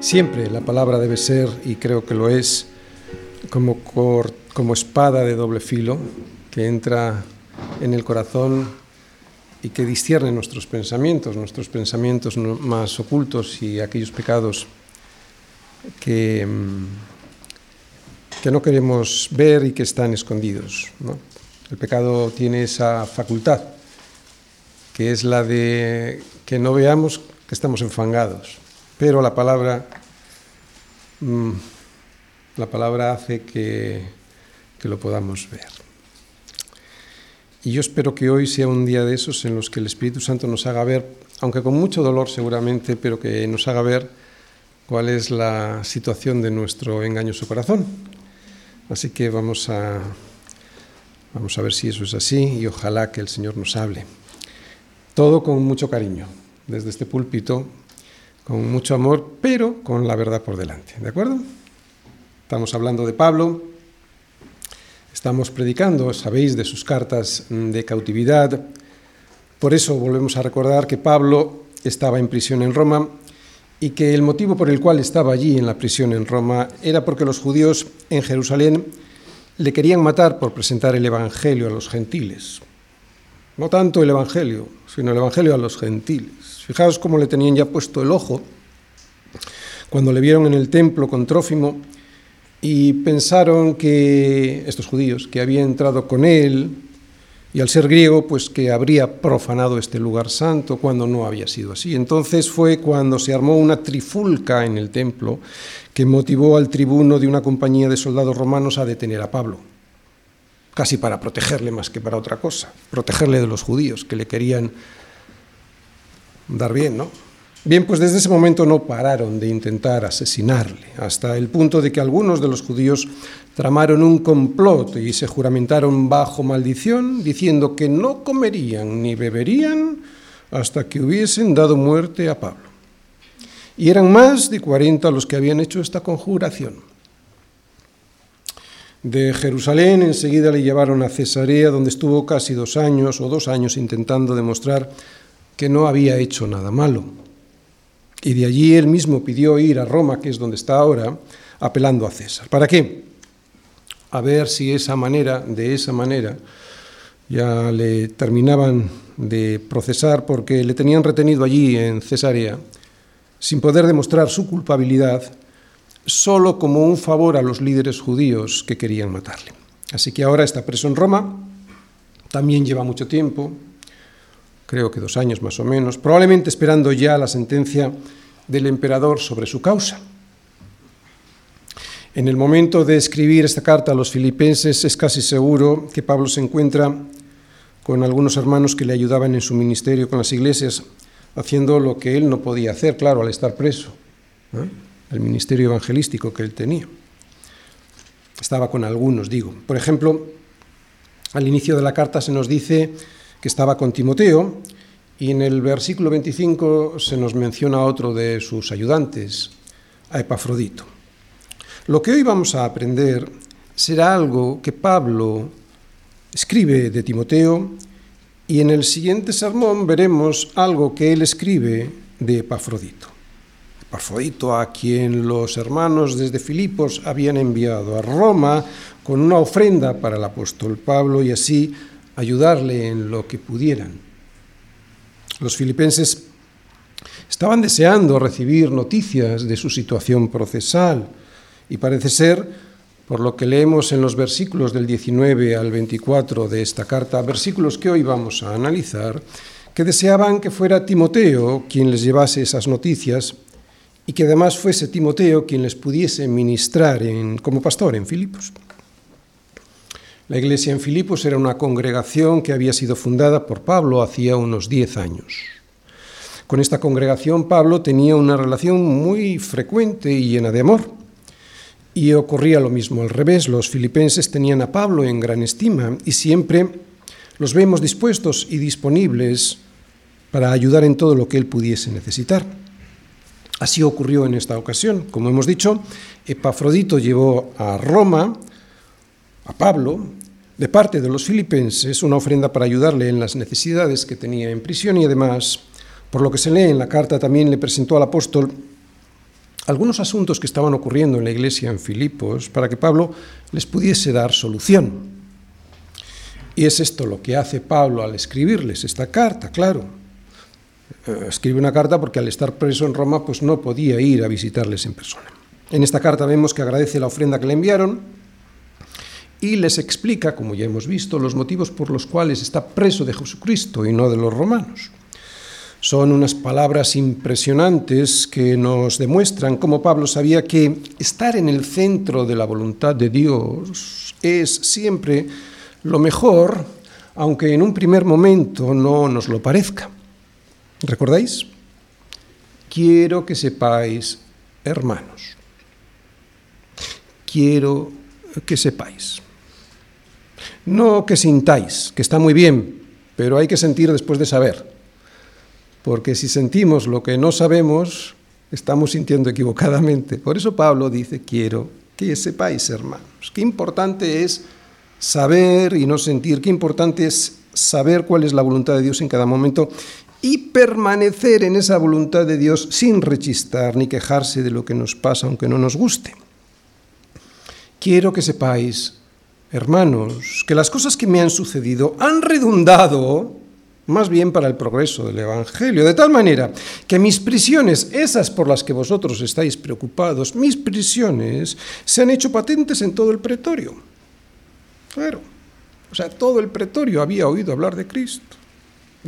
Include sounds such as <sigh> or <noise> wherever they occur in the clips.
Siempre la palabra debe ser, y creo que lo es, como, como espada de doble filo que entra en el corazón y que discierne nuestros pensamientos, nuestros pensamientos más ocultos y aquellos pecados que, mm, que no queremos ver y que están escondidos. El pecado tiene esa facultad, que es la de que no veamos que estamos enfangados, pero la palabra, mm, la palabra hace que, que lo podamos ver. Y yo espero que hoy sea un día de esos en los que el Espíritu Santo nos haga ver, aunque con mucho dolor seguramente, pero que nos haga ver cuál es la situación de nuestro engañoso corazón. Así que vamos a, vamos a ver si eso es así y ojalá que el Señor nos hable. Todo con mucho cariño, desde este púlpito, con mucho amor, pero con la verdad por delante. ¿De acuerdo? Estamos hablando de Pablo, Estamos predicando, sabéis, de sus cartas de cautividad. Por eso volvemos a recordar que Pablo estaba en prisión en Roma y que el motivo por el cual estaba allí en la prisión en Roma era porque los judíos en Jerusalén le querían matar por presentar el Evangelio a los gentiles. No tanto el Evangelio, sino el Evangelio a los gentiles. Fijaos cómo le tenían ya puesto el ojo cuando le vieron en el templo con Trófimo y pensaron que estos judíos que había entrado con él y al ser griego pues que habría profanado este lugar santo cuando no había sido así. Entonces fue cuando se armó una trifulca en el templo que motivó al tribuno de una compañía de soldados romanos a detener a Pablo, casi para protegerle más que para otra cosa, protegerle de los judíos que le querían dar bien, ¿no? Bien, pues desde ese momento no pararon de intentar asesinarle, hasta el punto de que algunos de los judíos tramaron un complot y se juramentaron bajo maldición, diciendo que no comerían ni beberían hasta que hubiesen dado muerte a Pablo. Y eran más de 40 los que habían hecho esta conjuración. De Jerusalén enseguida le llevaron a Cesarea, donde estuvo casi dos años o dos años intentando demostrar que no había hecho nada malo y de allí él mismo pidió ir a Roma, que es donde está ahora, apelando a César. ¿Para qué? A ver si esa manera, de esa manera, ya le terminaban de procesar porque le tenían retenido allí en Cesarea, sin poder demostrar su culpabilidad, solo como un favor a los líderes judíos que querían matarle. Así que ahora está preso en Roma, también lleva mucho tiempo, creo que dos años más o menos, probablemente esperando ya la sentencia del emperador sobre su causa. En el momento de escribir esta carta a los filipenses es casi seguro que Pablo se encuentra con algunos hermanos que le ayudaban en su ministerio con las iglesias, haciendo lo que él no podía hacer, claro, al estar preso, el ministerio evangelístico que él tenía. Estaba con algunos, digo. Por ejemplo, al inicio de la carta se nos dice que estaba con Timoteo, y en el versículo 25 se nos menciona otro de sus ayudantes, a Epafrodito. Lo que hoy vamos a aprender será algo que Pablo escribe de Timoteo y en el siguiente sermón veremos algo que él escribe de Epafrodito. A quien los hermanos desde Filipos habían enviado a Roma con una ofrenda para el apóstol Pablo y así ayudarle en lo que pudieran. Los filipenses estaban deseando recibir noticias de su situación procesal y parece ser, por lo que leemos en los versículos del 19 al 24 de esta carta, versículos que hoy vamos a analizar, que deseaban que fuera Timoteo quien les llevase esas noticias y que además fuese Timoteo quien les pudiese ministrar como pastor en Filipos. La iglesia en Filipos era una congregación que había sido fundada por Pablo hacía unos diez años. Con esta congregación Pablo tenía una relación muy frecuente y llena de amor. Y ocurría lo mismo al revés, los filipenses tenían a Pablo en gran estima y siempre los vemos dispuestos y disponibles para ayudar en todo lo que él pudiese necesitar. Así ocurrió en esta ocasión. Como hemos dicho, Epafrodito llevó a Roma a Pablo, de parte de los filipenses, una ofrenda para ayudarle en las necesidades que tenía en prisión y además, por lo que se lee en la carta, también le presentó al apóstol algunos asuntos que estaban ocurriendo en la iglesia en Filipos para que Pablo les pudiese dar solución. Y es esto lo que hace Pablo al escribirles esta carta, claro. Eh, escribe una carta porque al estar preso en Roma pues no podía ir a visitarles en persona. En esta carta vemos que agradece la ofrenda que le enviaron y les explica, como ya hemos visto, los motivos por los cuales está preso de Jesucristo y no de los romanos. Son unas palabras impresionantes que nos demuestran cómo Pablo sabía que estar en el centro de la voluntad de Dios es siempre lo mejor, aunque en un primer momento no nos lo parezca. ¿Recordáis? Quiero que sepáis, hermanos, quiero que sepáis. No que sintáis, que está muy bien, pero hay que sentir después de saber porque si sentimos lo que no sabemos, estamos sintiendo equivocadamente. Por eso Pablo dice, quiero que sepáis, hermanos, qué importante es saber y no sentir, qué importante es saber cuál es la voluntad de Dios en cada momento y permanecer en esa voluntad de Dios sin rechistar ni quejarse de lo que nos pasa aunque no nos guste. Quiero que sepáis, hermanos, que las cosas que me han sucedido han redundado más bien para el progreso del Evangelio, de tal manera que mis prisiones, esas por las que vosotros estáis preocupados, mis prisiones se han hecho patentes en todo el pretorio. Claro, o sea, todo el pretorio había oído hablar de Cristo.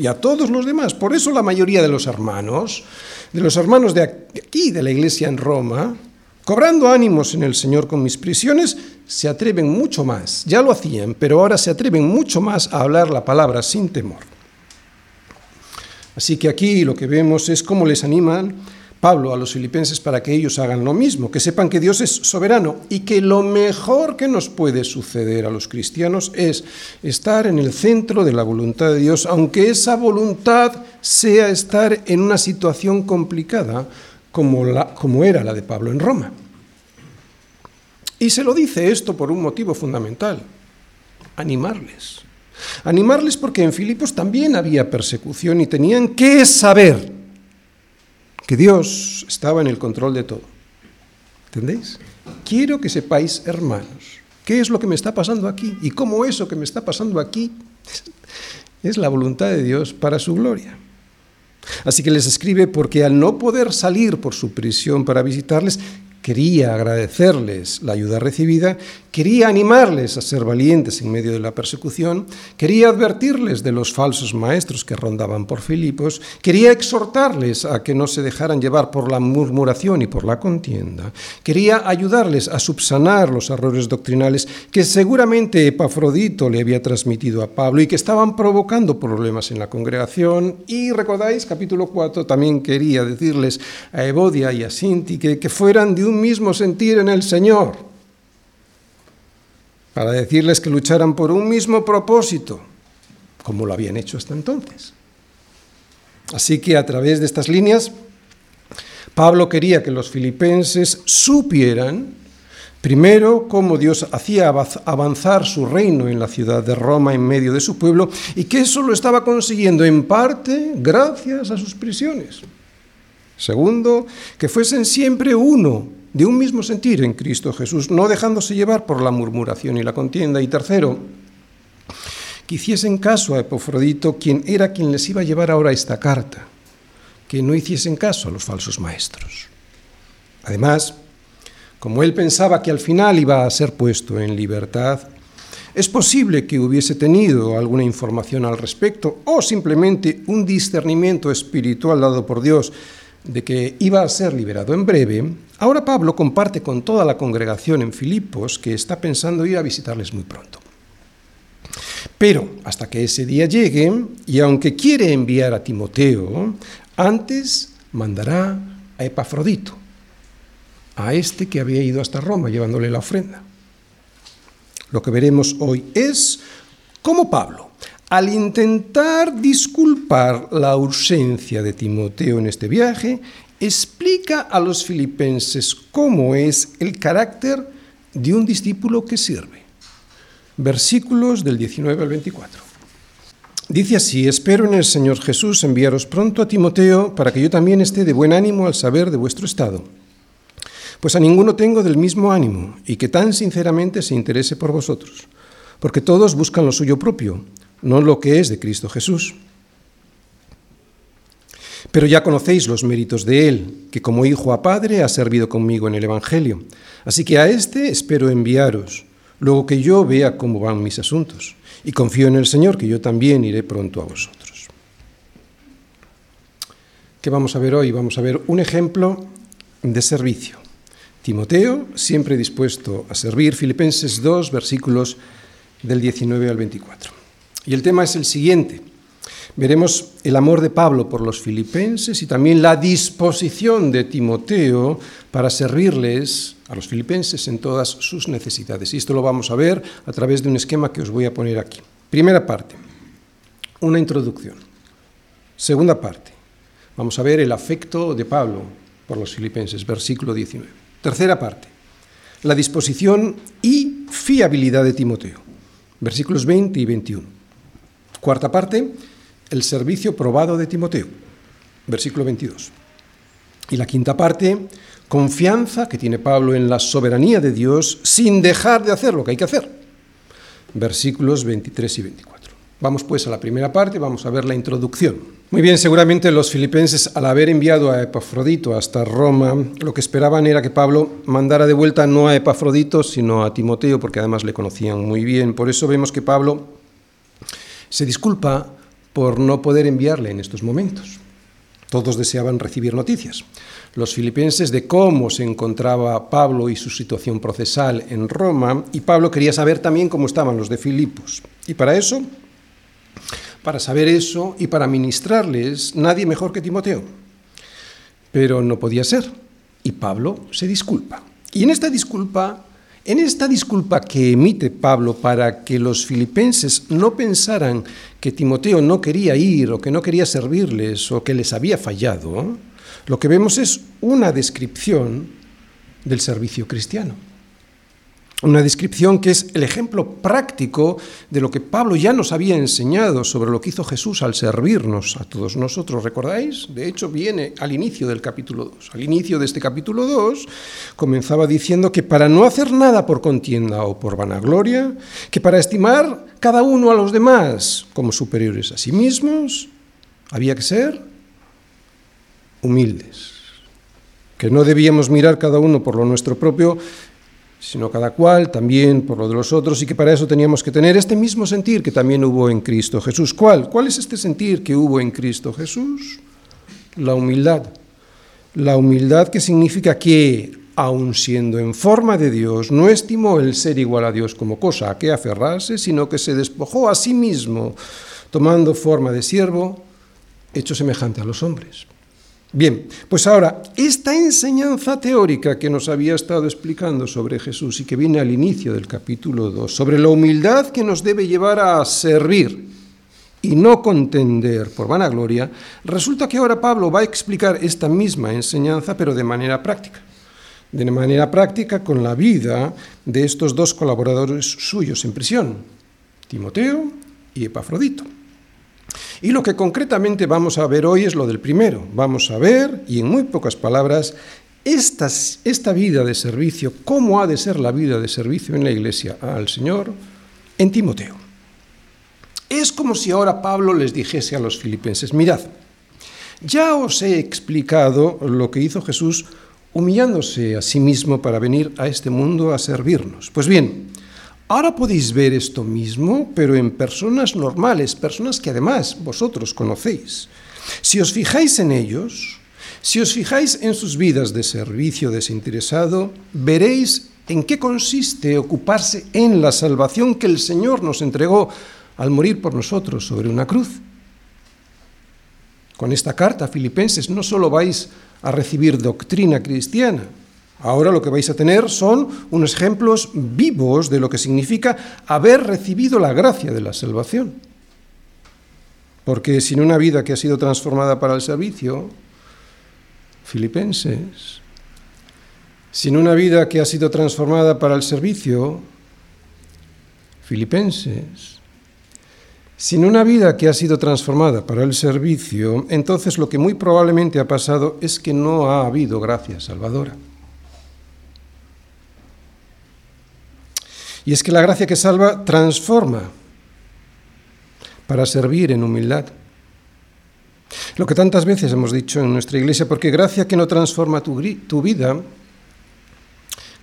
Y a todos los demás. Por eso la mayoría de los hermanos, de los hermanos de aquí, de la iglesia en Roma, cobrando ánimos en el Señor con mis prisiones, se atreven mucho más. Ya lo hacían, pero ahora se atreven mucho más a hablar la palabra sin temor. Así que aquí lo que vemos es cómo les animan Pablo a los filipenses para que ellos hagan lo mismo, que sepan que Dios es soberano y que lo mejor que nos puede suceder a los cristianos es estar en el centro de la voluntad de Dios, aunque esa voluntad sea estar en una situación complicada como, la, como era la de Pablo en Roma. Y se lo dice esto por un motivo fundamental, animarles. Animarles porque en Filipos también había persecución y tenían que saber que Dios estaba en el control de todo. ¿Entendéis? Quiero que sepáis, hermanos, qué es lo que me está pasando aquí y cómo eso que me está pasando aquí <laughs> es la voluntad de Dios para su gloria. Así que les escribe porque al no poder salir por su prisión para visitarles, quería agradecerles la ayuda recibida, quería animarles a ser valientes en medio de la persecución, quería advertirles de los falsos maestros que rondaban por Filipos, quería exhortarles a que no se dejaran llevar por la murmuración y por la contienda, quería ayudarles a subsanar los errores doctrinales que seguramente Epafrodito le había transmitido a Pablo y que estaban provocando problemas en la congregación. Y recordáis, capítulo 4, también quería decirles a Evodia y a Sinti que, que fueran de un mismo sentir en el Señor, para decirles que lucharan por un mismo propósito, como lo habían hecho hasta entonces. Así que a través de estas líneas, Pablo quería que los filipenses supieran, primero, cómo Dios hacía avanzar su reino en la ciudad de Roma en medio de su pueblo, y que eso lo estaba consiguiendo en parte gracias a sus prisiones. Segundo, que fuesen siempre uno de un mismo sentir en Cristo Jesús, no dejándose llevar por la murmuración y la contienda. Y tercero, que hiciesen caso a Epofrodito, quien era quien les iba a llevar ahora esta carta, que no hiciesen caso a los falsos maestros. Además, como él pensaba que al final iba a ser puesto en libertad, es posible que hubiese tenido alguna información al respecto o simplemente un discernimiento espiritual dado por Dios de que iba a ser liberado en breve, ahora Pablo comparte con toda la congregación en Filipos que está pensando ir a visitarles muy pronto. Pero hasta que ese día llegue, y aunque quiere enviar a Timoteo, antes mandará a Epafrodito, a este que había ido hasta Roma llevándole la ofrenda. Lo que veremos hoy es cómo Pablo, al intentar disculpar la ausencia de Timoteo en este viaje, explica a los filipenses cómo es el carácter de un discípulo que sirve. Versículos del 19 al 24. Dice así, espero en el Señor Jesús enviaros pronto a Timoteo para que yo también esté de buen ánimo al saber de vuestro estado pues a ninguno tengo del mismo ánimo y que tan sinceramente se interese por vosotros, porque todos buscan lo suyo propio, no lo que es de Cristo Jesús. Pero ya conocéis los méritos de Él, que como hijo a padre ha servido conmigo en el Evangelio. Así que a este espero enviaros, luego que yo vea cómo van mis asuntos. Y confío en el Señor, que yo también iré pronto a vosotros. ¿Qué vamos a ver hoy? Vamos a ver un ejemplo de servicio. Timoteo, siempre dispuesto a servir, Filipenses 2, versículos del 19 al 24. Y el tema es el siguiente. Veremos el amor de Pablo por los filipenses y también la disposición de Timoteo para servirles a los filipenses en todas sus necesidades. Y esto lo vamos a ver a través de un esquema que os voy a poner aquí. Primera parte, una introducción. Segunda parte, vamos a ver el afecto de Pablo por los filipenses, versículo 19. Tercera parte, la disposición y fiabilidad de Timoteo, versículos 20 y 21. Cuarta parte, el servicio probado de Timoteo, versículo 22. Y la quinta parte, confianza que tiene Pablo en la soberanía de Dios sin dejar de hacer lo que hay que hacer, versículos 23 y 24. Vamos pues a la primera parte, vamos a ver la introducción. Muy bien, seguramente los filipenses, al haber enviado a Epafrodito hasta Roma, lo que esperaban era que Pablo mandara de vuelta no a Epafrodito, sino a Timoteo, porque además le conocían muy bien. Por eso vemos que Pablo se disculpa por no poder enviarle en estos momentos. Todos deseaban recibir noticias. Los filipenses de cómo se encontraba Pablo y su situación procesal en Roma, y Pablo quería saber también cómo estaban los de Filipos. Y para eso, para saber eso y para ministrarles, nadie mejor que Timoteo. Pero no podía ser, y Pablo se disculpa. Y en esta disculpa en esta disculpa que emite Pablo para que los filipenses no pensaran que Timoteo no quería ir o que no quería servirles o que les había fallado, lo que vemos es una descripción del servicio cristiano. Una descripción que es el ejemplo práctico de lo que Pablo ya nos había enseñado sobre lo que hizo Jesús al servirnos a todos nosotros. ¿Recordáis? De hecho, viene al inicio del capítulo 2. Al inicio de este capítulo 2 comenzaba diciendo que para no hacer nada por contienda o por vanagloria, que para estimar cada uno a los demás como superiores a sí mismos, había que ser humildes. Que no debíamos mirar cada uno por lo nuestro propio, sino cada cual también por lo de los otros, y que para eso teníamos que tener este mismo sentir que también hubo en Cristo Jesús. ¿Cuál? ¿Cuál es este sentir que hubo en Cristo Jesús? La humildad. La humildad que significa que, aun siendo en forma de Dios, no estimó el ser igual a Dios como cosa a que aferrarse, sino que se despojó a sí mismo, tomando forma de siervo, hecho semejante a los hombres. Bien, pues ahora, esta enseñanza teórica que nos había estado explicando sobre Jesús y que viene al inicio del capítulo 2, sobre la humildad que nos debe llevar a servir y no contender por vanagloria, resulta que ahora Pablo va a explicar esta misma enseñanza, pero de manera práctica. De manera práctica con la vida de estos dos colaboradores suyos en prisión, Timoteo y Epafrodito. Y lo que concretamente vamos a ver hoy es lo del primero. Vamos a ver, y en muy pocas palabras, esta, vida de servicio, cómo ha de ser la vida de servicio en la iglesia al Señor en Timoteo. Es como si ahora Pablo les dijese a los filipenses, mirad, ya os he explicado lo que hizo Jesús humillándose a sí mismo para venir a este mundo a servirnos. Pues bien, Ahora podéis ver esto mismo, pero en personas normales, personas que además vosotros conocéis. Si os fijáis en ellos, si os fijáis en sus vidas de servicio desinteresado, veréis en qué consiste ocuparse en la salvación que el Señor nos entregó al morir por nosotros sobre una cruz. Con esta carta, Filipenses, no solo vais a recibir doctrina cristiana, Ahora lo que vais a tener son unos ejemplos vivos de lo que significa haber recibido la gracia de la salvación. Porque sin una vida que ha sido transformada para el servicio, filipenses, sin una vida que ha sido transformada para el servicio, filipenses, sin una vida que ha sido transformada para el servicio, entonces lo que muy probablemente ha pasado es que no ha habido gracia salvadora. Y es que la gracia que salva transforma para servir en humildad. Lo que tantas veces hemos dicho en nuestra iglesia, porque gracia que no transforma tu, vida,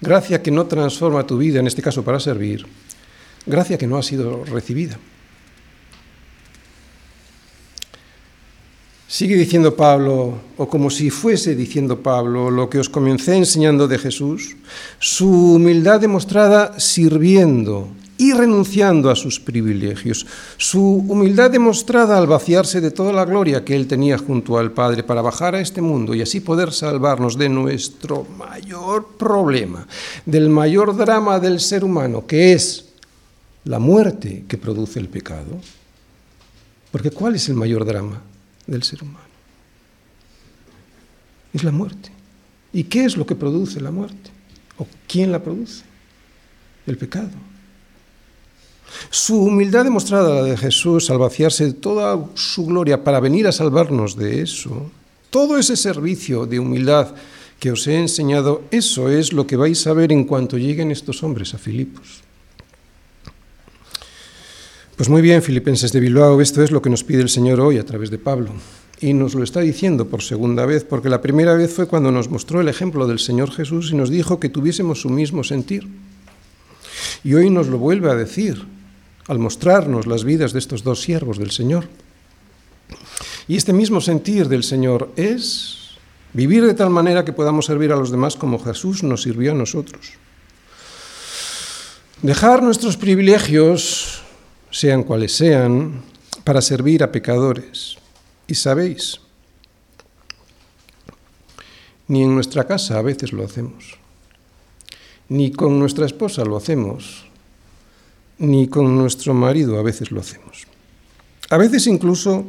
gracia que no transforma tu vida, en este caso para servir, gracia que no ha sido recibida. Sigue diciendo Pablo, o como si fuese diciendo Pablo, lo que os comencé enseñando de Jesús, su humildad demostrada sirviendo y renunciando a sus privilegios, su humildad demostrada al vaciarse de toda la gloria que él tenía junto al Padre para bajar a este mundo y así poder salvarnos de nuestro mayor problema, del mayor drama del ser humano, que es la muerte que produce el pecado. Porque ¿cuál es el mayor drama del ser humano? Es la muerte. ¿Y qué es lo que produce la muerte? ¿O quién la produce? El pecado. Su humildad demostrada, la de Jesús, al vaciarse de toda su gloria para venir a salvarnos de eso, todo ese servicio de humildad que os he enseñado, eso es lo que vais a ver en cuanto lleguen estos hombres a Filipos. Pues muy bien, filipenses de Bilbao, esto es lo que nos pide el Señor hoy a través de Pablo. Y nos lo está diciendo por segunda vez, porque la primera vez fue cuando nos mostró el ejemplo del Señor Jesús y nos dijo que tuviésemos su mismo sentir. Y hoy nos lo vuelve a decir, al mostrarnos las vidas de estos dos siervos del Señor. Y este mismo sentir del Señor es vivir de tal manera que podamos servir a los demás como Jesús nos sirvió a nosotros. Dejar nuestros privilegios, sean cuales sean, para servir a pecadores. Y sabéis, ni en nuestra casa a veces lo hacemos, ni con nuestra esposa lo hacemos, ni con nuestro marido a veces lo hacemos. A veces incluso,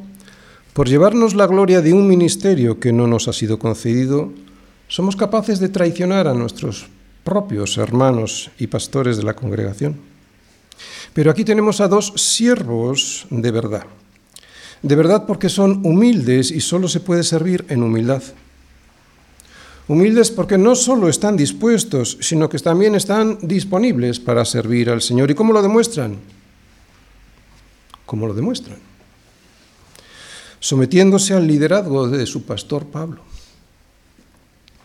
por llevarnos la gloria de un ministerio que no nos ha sido concedido, somos capaces de traicionar a nuestros propios hermanos y pastores de la congregación. Pero aquí tenemos a dos siervos de verdad. De verdad porque son humildes y solo se puede servir en humildad. Humildes porque no solo están dispuestos, sino que también están disponibles para servir al Señor. ¿Y cómo lo demuestran? ¿Cómo lo demuestran? Sometiéndose al liderazgo de su pastor Pablo.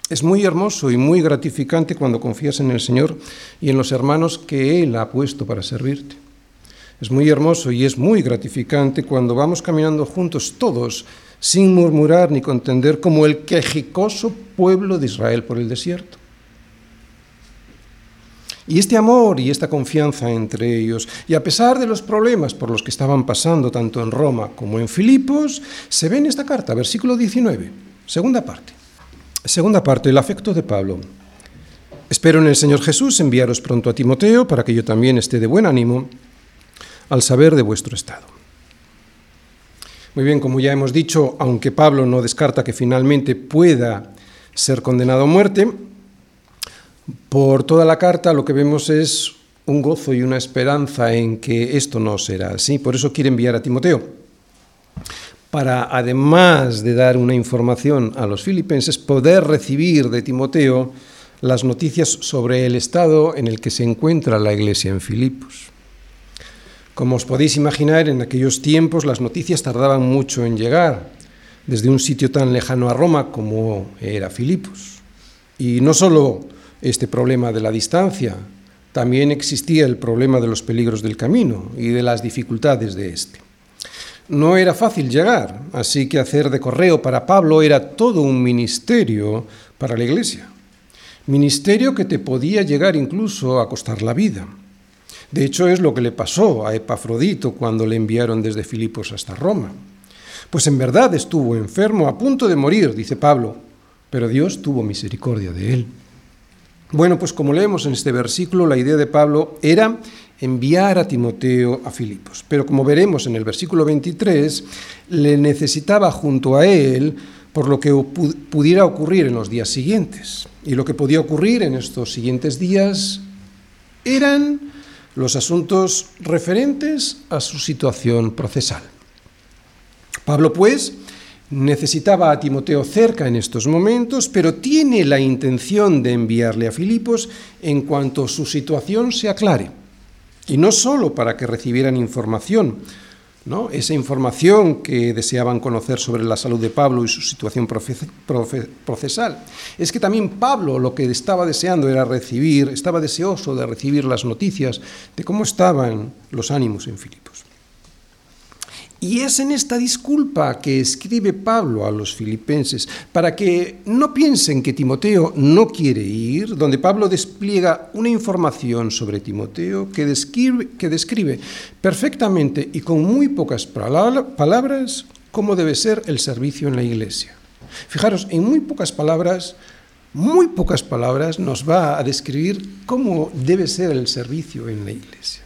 Es muy hermoso y muy gratificante cuando confías en el Señor y en los hermanos que Él ha puesto para servirte. Es muy hermoso y es muy gratificante cuando vamos caminando juntos todos sin murmurar ni contender, como el quejicoso pueblo de Israel por el desierto. Y este amor y esta confianza entre ellos, y a pesar de los problemas por los que estaban pasando tanto en Roma como en Filipos, se ve en esta carta, versículo 19, segunda parte. Segunda parte, el afecto de Pablo. Espero en el Señor Jesús enviaros pronto a Timoteo para que yo también esté de buen ánimo al saber de vuestro estado. Muy bien, como ya hemos dicho, aunque Pablo no descarta que finalmente pueda ser condenado a muerte, por toda la carta lo que vemos es un gozo y una esperanza en que esto no será así. Por eso quiere enviar a Timoteo, para además de dar una información a los filipenses, poder recibir de Timoteo las noticias sobre el estado en el que se encuentra la iglesia en Filipos. Como os podéis imaginar, en aquellos tiempos las noticias tardaban mucho en llegar, desde un sitio tan lejano a Roma como era Filipos. Y no solo este problema de la distancia, también existía el problema de los peligros del camino y de las dificultades de este. No era fácil llegar, así que hacer de correo para Pablo era todo un ministerio para la iglesia. Ministerio que te podía llegar incluso a costar la vida. De hecho, es lo que le pasó a Epafrodito cuando le enviaron desde Filipos hasta Roma. Pues en verdad estuvo enfermo, a punto de morir, dice Pablo, pero Dios tuvo misericordia de él. Bueno, pues como leemos en este versículo, la idea de Pablo era enviar a Timoteo a Filipos, pero como veremos en el versículo 23, le necesitaba junto a él por lo que pudiera ocurrir en los días siguientes. Y lo que podía ocurrir en estos siguientes días eran los asuntos referentes a su situación procesal. Pablo, pues, necesitaba a Timoteo cerca en estos momentos, pero tiene la intención de enviarle a Filipos en cuanto su situación se aclare. Y no solo para que recibieran información, ¿no? esa información que deseaban conocer sobre la salud de Pablo y su situación procesal. Es que también Pablo lo que estaba deseando era recibir, estaba deseoso de recibir las noticias de cómo estaban los ánimos en Filipos. Y es en esta disculpa que escribe Pablo a los filipenses, para que no piensen que Timoteo no quiere ir, donde Pablo despliega una información sobre Timoteo que describe, perfectamente y con muy pocas palabras cómo debe ser el servicio en la iglesia. Fijaros, en muy pocas palabras, muy pocas palabras nos va a describir cómo debe ser el servicio en la iglesia.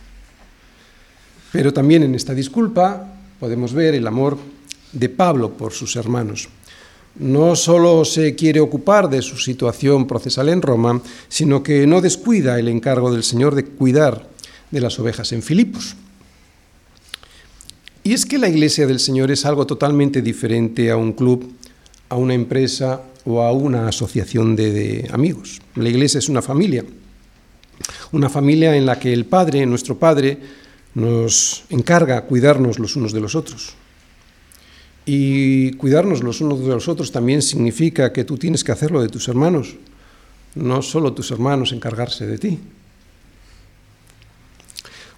Pero también en esta disculpa podemos ver el amor de Pablo por sus hermanos. No solo se quiere ocupar de su situación procesal en Roma, sino que no descuida el encargo del Señor de cuidar de las ovejas en Filipos. Y es que la iglesia del Señor es algo totalmente diferente a un club, a una empresa o a una asociación de, de amigos. La iglesia es una familia, una familia en la que el Padre, nuestro Padre, nos encarga cuidarnos los unos de los otros. Y cuidarnos los unos de los otros también significa que tú tienes que hacerlo de tus hermanos, no solo tus hermanos encargarse de ti.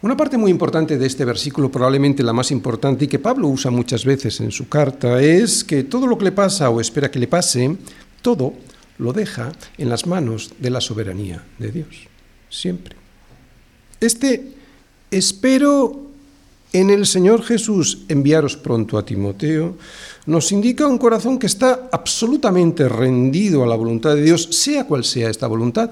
Una parte muy importante de este versículo, probablemente la más importante y que Pablo usa muchas veces en su carta, es que todo lo que le pasa o espera que le pase, todo lo deja en las manos de la soberanía de Dios, siempre. Este Espero en el Señor Jesús enviaros pronto a Timoteo, nos indica un corazón que está absolutamente rendido a la voluntad de Dios, sea cual sea esta voluntad.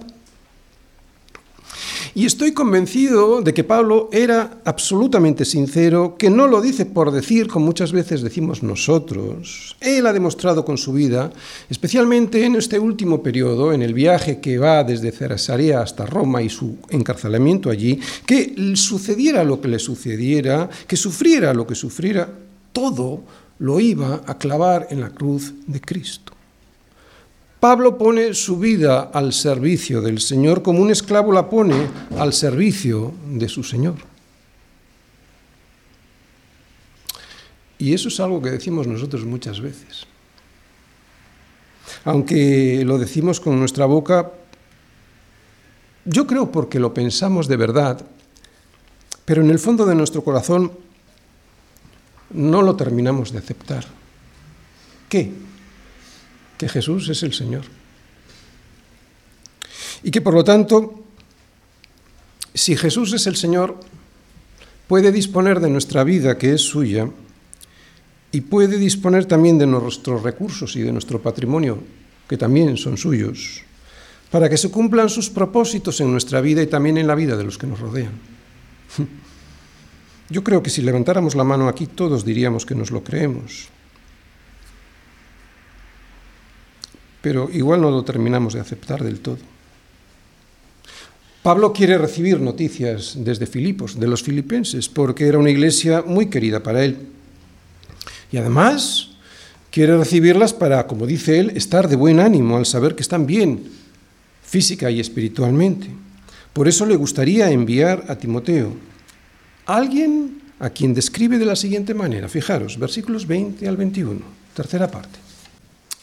Y estoy convencido de que Pablo era absolutamente sincero, que no lo dice por decir, como muchas veces decimos nosotros. Él ha demostrado con su vida, especialmente en este último periodo, en el viaje que va desde Cesarea hasta Roma y su encarcelamiento allí, que sucediera lo que le sucediera, que sufriera lo que sufriera, todo lo iba a clavar en la cruz de Cristo. Pablo pone su vida al servicio del Señor como un esclavo la pone al servicio de su Señor. Y eso es algo que decimos nosotros muchas veces. Aunque lo decimos con nuestra boca, yo creo porque lo pensamos de verdad, pero en el fondo de nuestro corazón no lo terminamos de aceptar. ¿Qué? Que Jesús es el Señor. Y que por lo tanto, si Jesús es el Señor, puede disponer de nuestra vida, que es suya, y puede disponer también de nuestros recursos y de nuestro patrimonio, que también son suyos, para que se cumplan sus propósitos en nuestra vida y también en la vida de los que nos rodean. <laughs> Yo creo que si levantáramos la mano aquí todos diríamos que nos lo creemos. Pero igual no lo terminamos de aceptar del todo. Pablo quiere recibir noticias desde Filipos, de los filipenses, porque era una iglesia muy querida para él. Y además quiere recibirlas para, como dice él, estar de buen ánimo al saber que están bien, física y espiritualmente. Por eso le gustaría enviar a Timoteo, alguien a quien describe de la siguiente manera, fijaros, versículos 20 al 21, tercera parte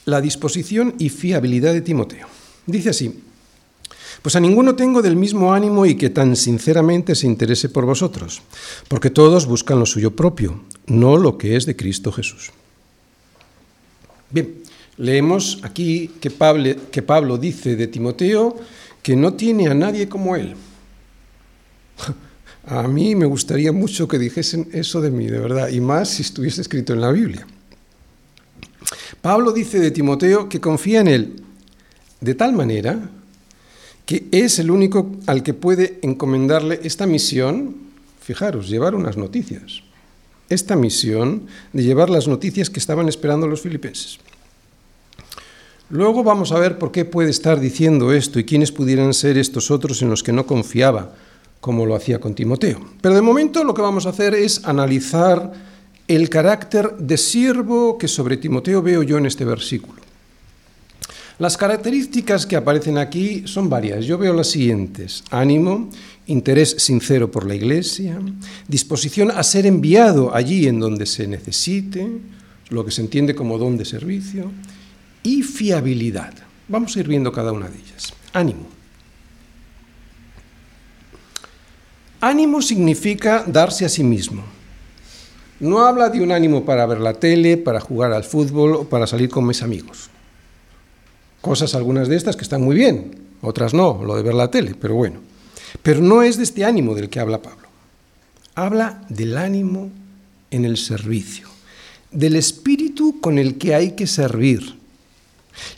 la disposición y fiabilidad de Timoteo. Dice así, pues a ninguno tengo del mismo ánimo y que tan sinceramente se interese por vosotros, porque todos buscan lo suyo propio, no lo que es de Cristo Jesús. Bien, leemos aquí que Pablo, dice de Timoteo que no tiene a nadie como él. <laughs> A mí me gustaría mucho que dijesen eso de mí, de verdad, y más si estuviese escrito en la Biblia. Pablo dice de Timoteo que confía en él de tal manera que es el único al que puede encomendarle esta misión, fijaros, llevar unas noticias, esta misión de llevar las noticias que estaban esperando los filipenses. Luego vamos a ver por qué puede estar diciendo esto y quiénes pudieran ser estos otros en los que no confiaba, como lo hacía con Timoteo. Pero de momento lo que vamos a hacer es analizar el carácter de siervo que sobre Timoteo veo yo en este versículo. Las características que aparecen aquí son varias. Yo veo las siguientes. Ánimo, interés sincero por la Iglesia, disposición a ser enviado allí en donde se necesite, lo que se entiende como don de servicio, y fiabilidad. Vamos a ir viendo cada una de ellas. Ánimo. Ánimo significa darse a sí mismo. No habla de un ánimo para ver la tele, para jugar al fútbol o para salir con mis amigos. Cosas algunas de estas que están muy bien, otras no, lo de ver la tele, pero bueno. Pero no es de este ánimo del que habla Pablo. Habla del ánimo en el servicio, del espíritu con el que hay que servir.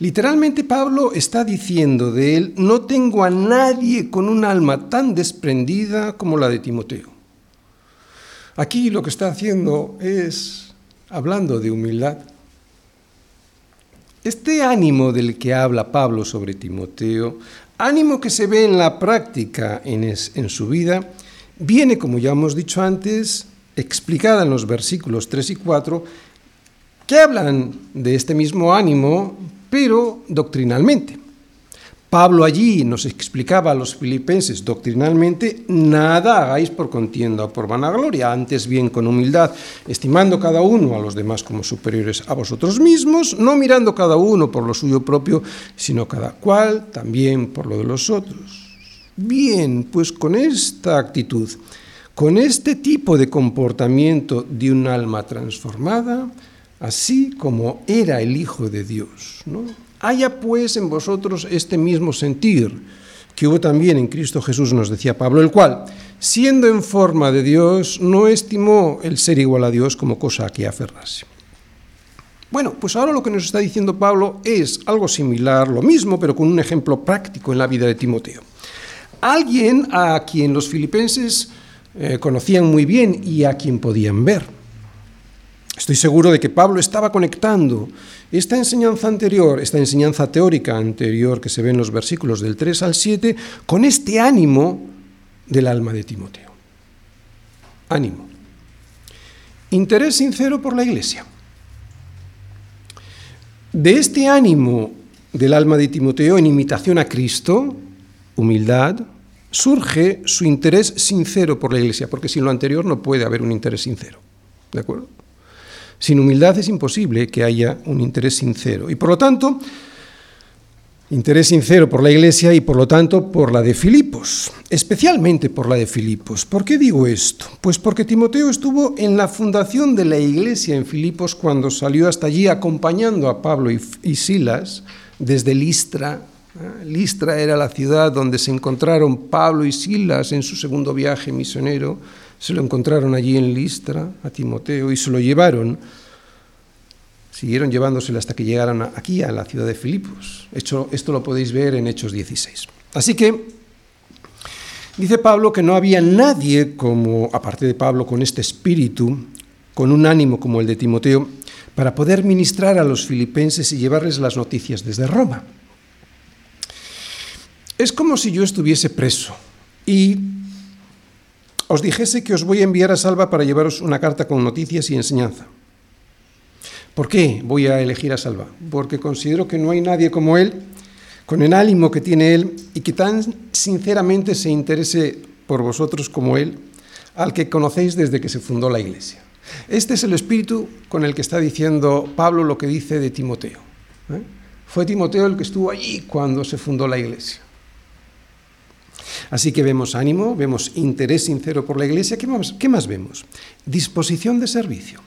Literalmente Pablo está diciendo de él, no tengo a nadie con un alma tan desprendida como la de Timoteo. Aquí lo que está haciendo es hablando de humildad. Este ánimo del que habla Pablo sobre Timoteo, ánimo que se ve en la práctica en, su vida, viene, como ya hemos dicho antes, explicada en los versículos 3 y 4, que hablan de este mismo ánimo, pero doctrinalmente. Pablo allí nos explicaba a los filipenses doctrinalmente, nada hagáis por contienda o por vanagloria, antes bien con humildad, estimando cada uno a los demás como superiores a vosotros mismos, no mirando cada uno por lo suyo propio, sino cada cual también por lo de los otros. Bien, pues con esta actitud, con este tipo de comportamiento de un alma transformada, así como era el Hijo de Dios, ¿no? Haya pues en vosotros este mismo sentir que hubo también en Cristo Jesús, nos decía Pablo, el cual, siendo en forma de Dios, no estimó el ser igual a Dios como cosa a que aferrase. Bueno, pues ahora lo que nos está diciendo Pablo es algo similar, lo mismo, pero con un ejemplo práctico en la vida de Timoteo. Alguien a quien los filipenses eh, conocían muy bien y a quien podían ver. Estoy seguro de que Pablo estaba conectando esta enseñanza anterior, esta enseñanza teórica anterior que se ve en los versículos del 3 al 7, con este ánimo del alma de Timoteo. Ánimo. Interés sincero por la iglesia. De este ánimo del alma de Timoteo en imitación a Cristo, humildad, surge su interés sincero por la iglesia, porque sin lo anterior no puede haber un interés sincero. ¿De acuerdo? Sin humildad es imposible que haya un interés sincero. Y por lo tanto, interés sincero por la Iglesia y por lo tanto por la de Filipos, especialmente por la de Filipos. ¿Por qué digo esto? Pues porque Timoteo estuvo en la fundación de la Iglesia en Filipos cuando salió hasta allí acompañando a Pablo y, Silas desde Listra. Listra era la ciudad donde se encontraron Pablo y Silas en su segundo viaje misionero se lo encontraron allí en Listra a Timoteo y se lo llevaron. Siguieron llevándoselo hasta que llegaron aquí a la ciudad de Filipos. Esto lo podéis ver en Hechos 16. Así que dice Pablo que no había nadie como, aparte de Pablo, con este espíritu, con un ánimo como el de Timoteo, para poder ministrar a los filipenses y llevarles las noticias desde Roma. Es como si yo estuviese preso y os dijese que os voy a enviar a Salva para llevaros una carta con noticias y enseñanza. ¿Por qué voy a elegir a Salva? Porque considero que no hay nadie como él, con el ánimo que tiene él y que tan sinceramente se interese por vosotros como él, al que conocéis desde que se fundó la iglesia. Este es el espíritu con el que está diciendo Pablo lo que dice de Timoteo. ¿eh? Fue Timoteo el que estuvo allí cuando se fundó la iglesia. Así que vemos ánimo, vemos interés sincero por la Iglesia. ¿Qué más, vemos? Disposición de servicio.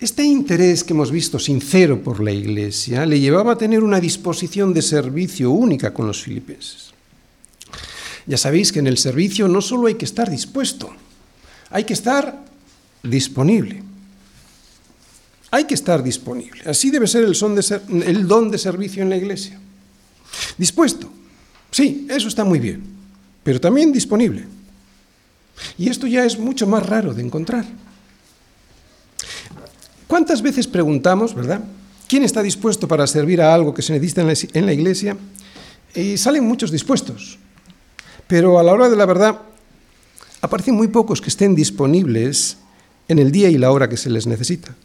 Este interés que hemos visto sincero por la Iglesia le llevaba a tener una disposición de servicio única con los filipenses. Ya sabéis que en el servicio no solo hay que estar dispuesto, hay que estar disponible. Hay que estar disponible. Así debe ser, el don de servicio en la Iglesia. Dispuesto, Sí, eso está muy bien, pero también disponible. Y esto ya es mucho más raro de encontrar. ¿Cuántas veces preguntamos, verdad? ¿Quién está dispuesto para servir a algo que se necesita en la iglesia? Y salen muchos dispuestos. Pero a la hora de la verdad, aparecen muy pocos que estén disponibles en el día y la hora que se les necesita.